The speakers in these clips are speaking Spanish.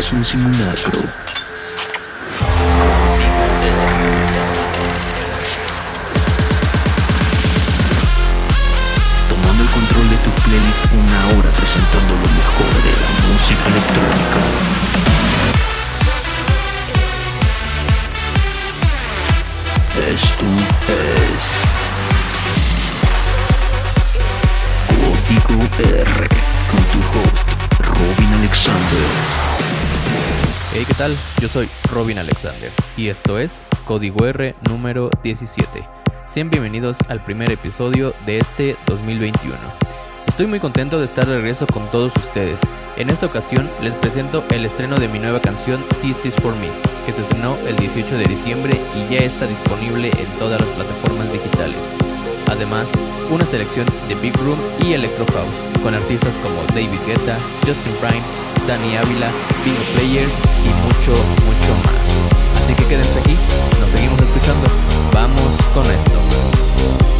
es un simulacro. ¿Qué tal? Yo soy Robin Alexander y esto es Código R número 17. Sean bienvenidos al primer episodio de este 2021. Estoy muy contento de estar de regreso con todos ustedes. En esta ocasión les presento el estreno de mi nueva canción This Is For Me, que se estrenó el 18 de diciembre y ya está disponible en todas las plataformas digitales. Además, una selección de Big Room y Electro House, con artistas como David Guetta, Justin Prime, Danny Ávila, Bingo Players y mucho, mucho más. Así que quédense aquí, nos seguimos escuchando. Vamos con. Esto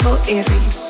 For Herriz.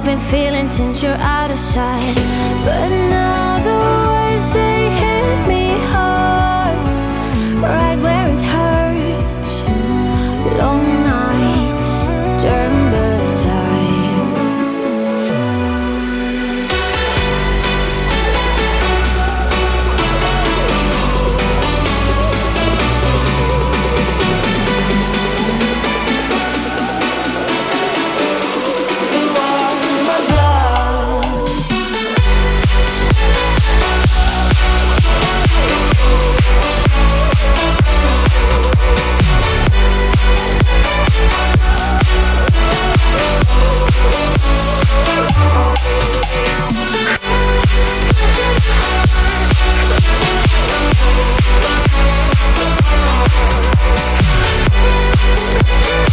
I've been feeling since you're out of sight. But now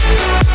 Yeah.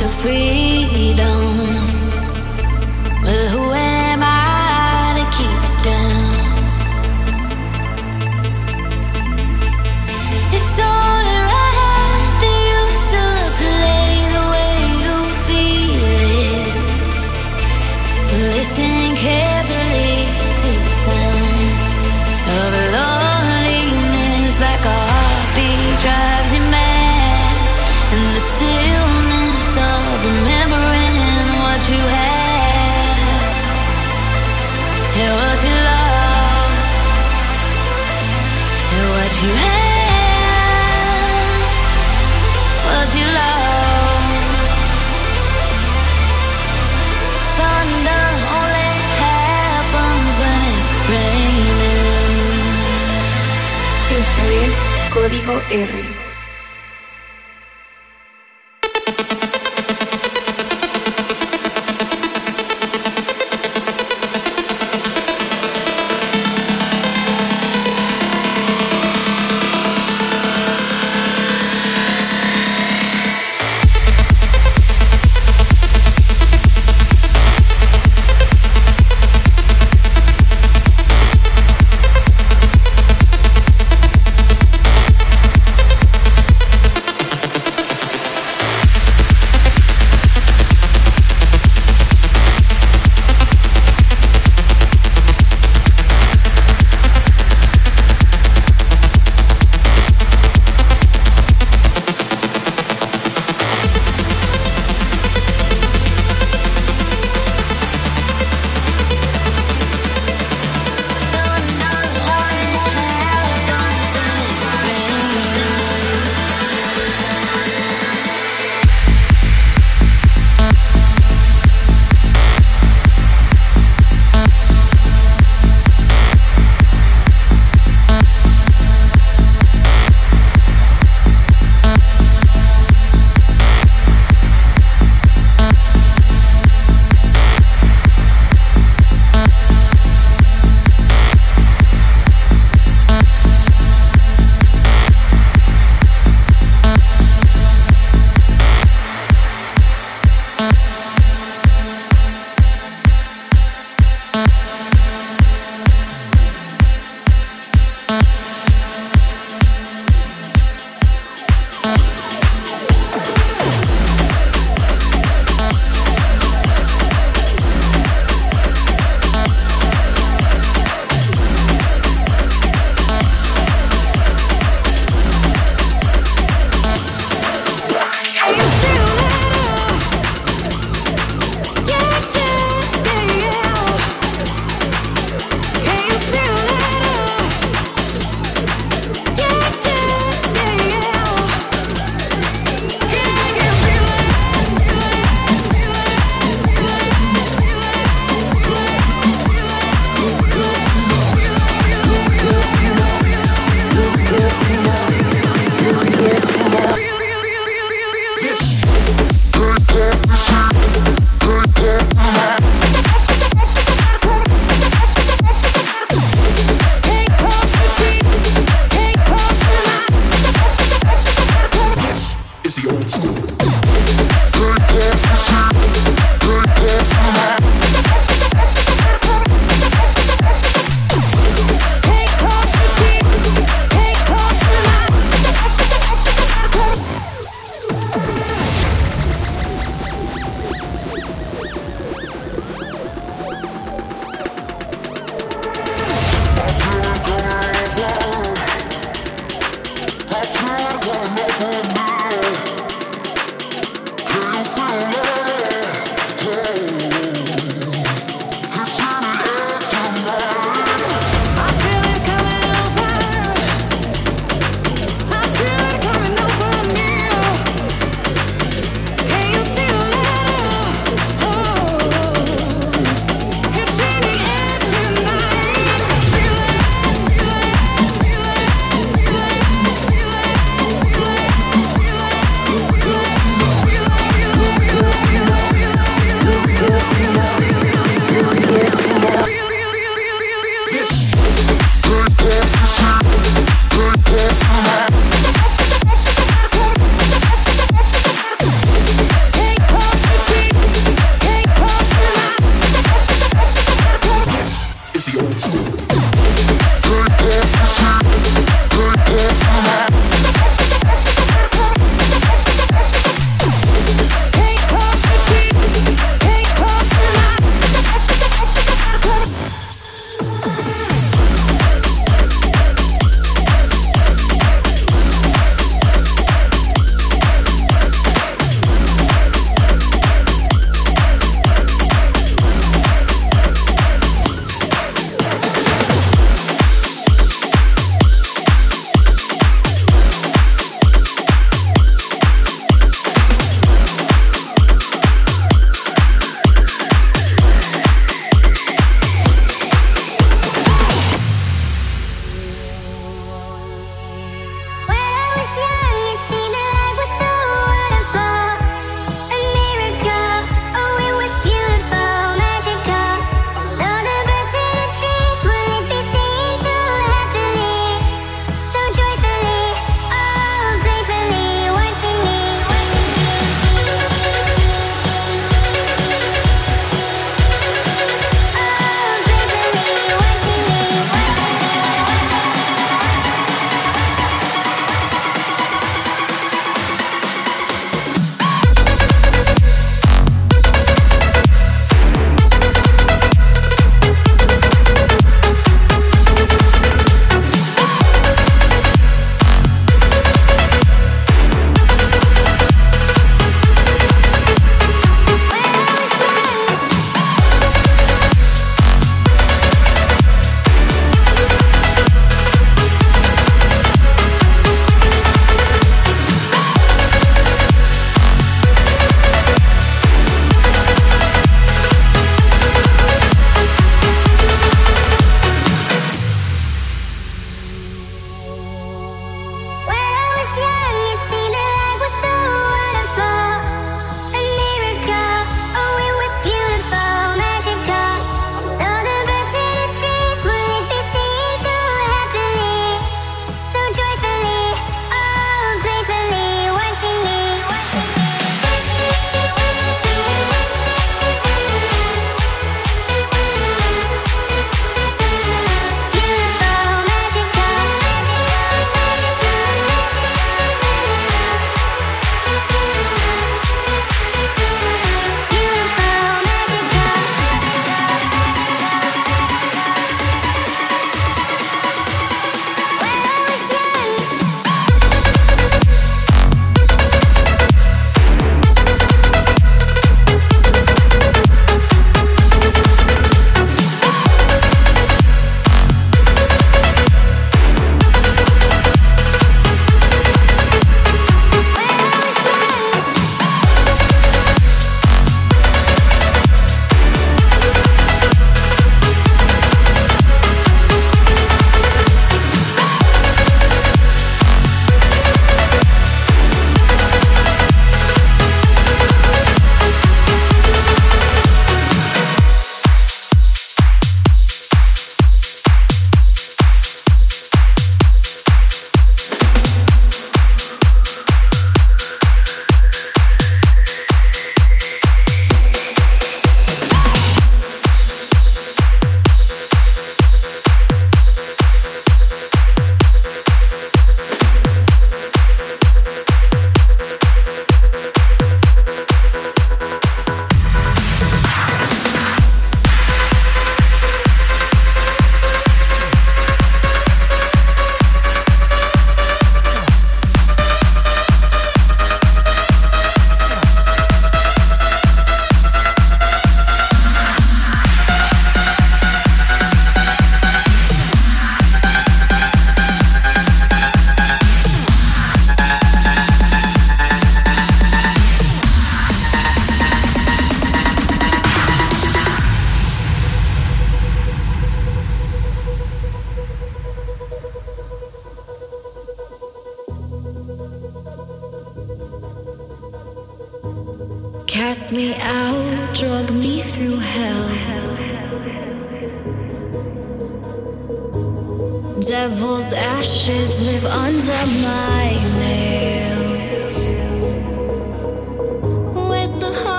your freedom Código R.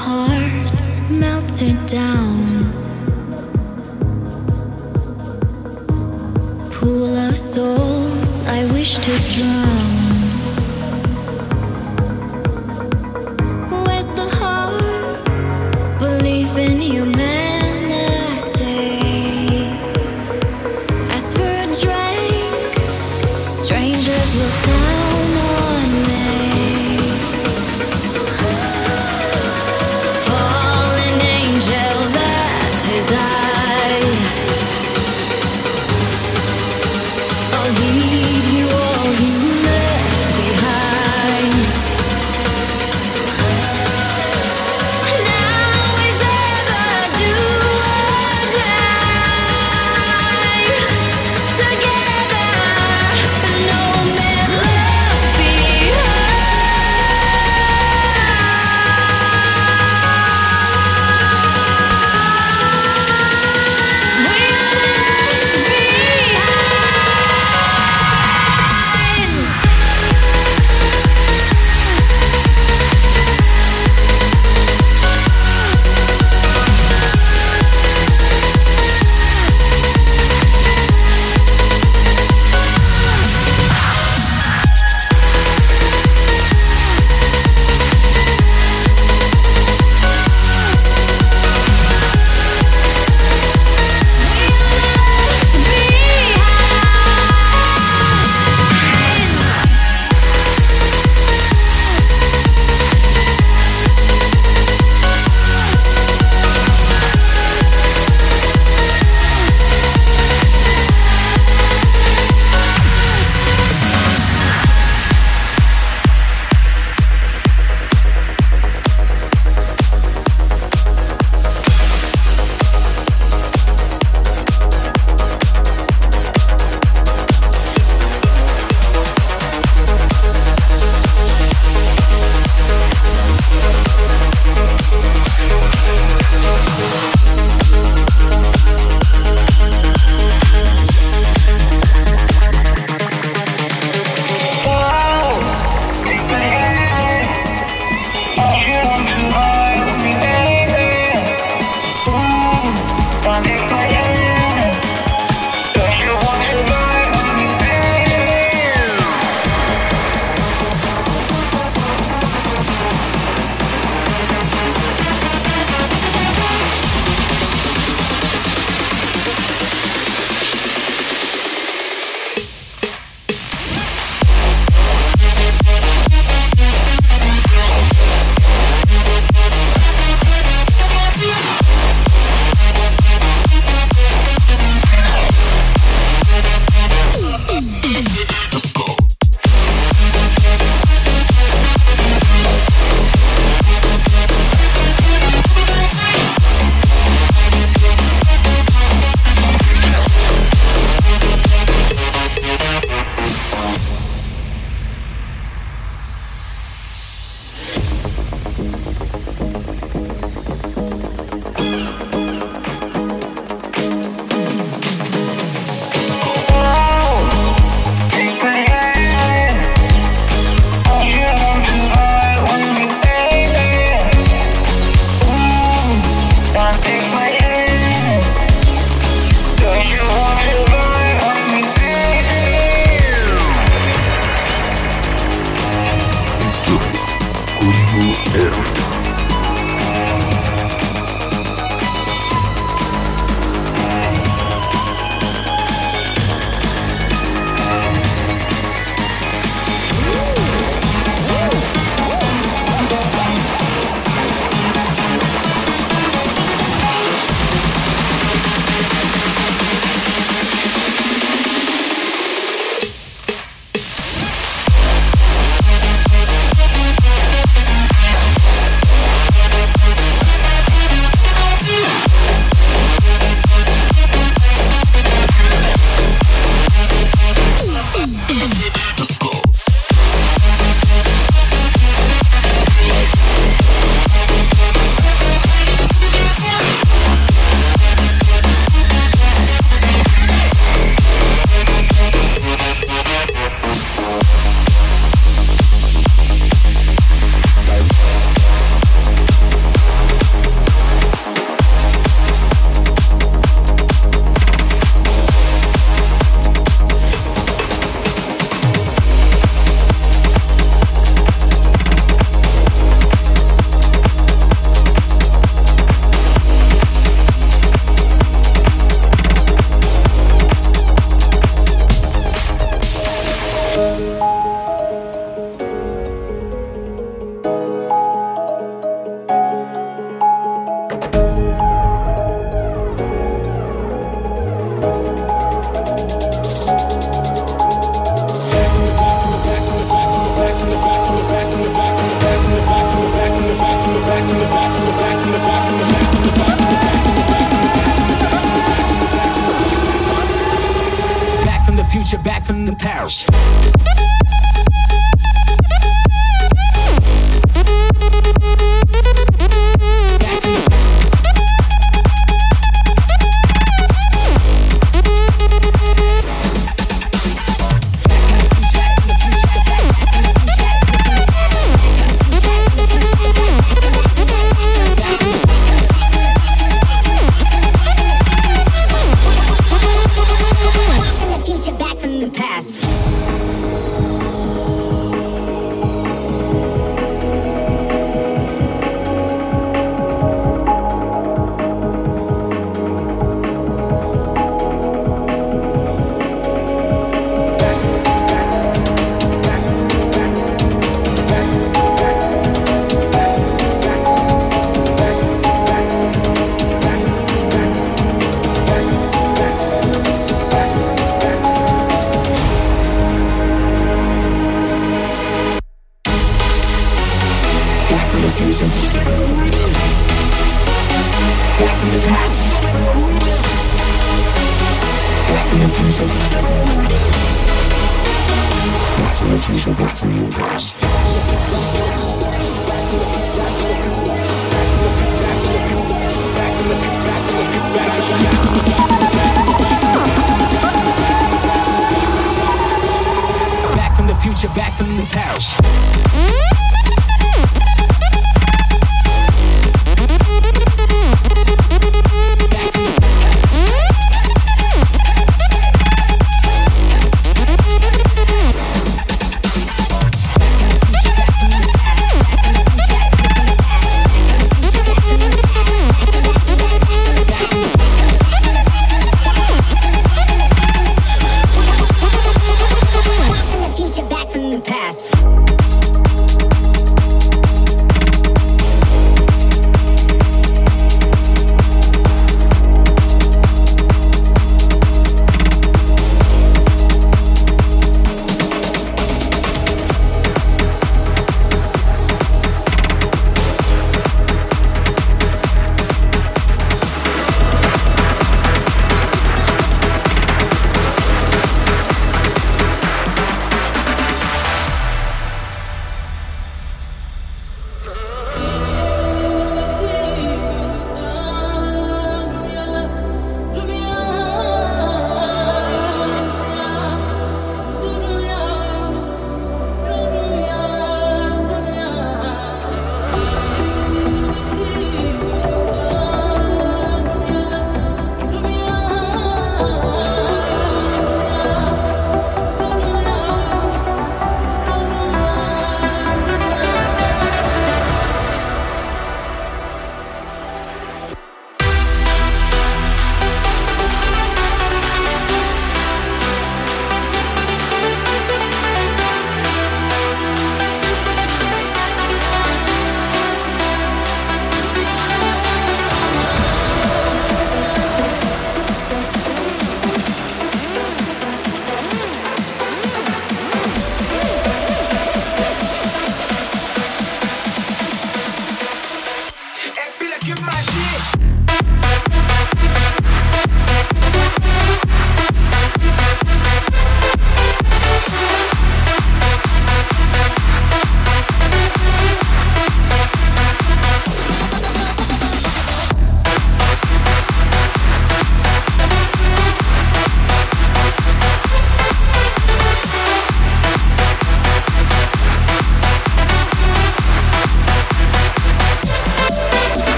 hearts melted down. Pool of souls I wish to drown.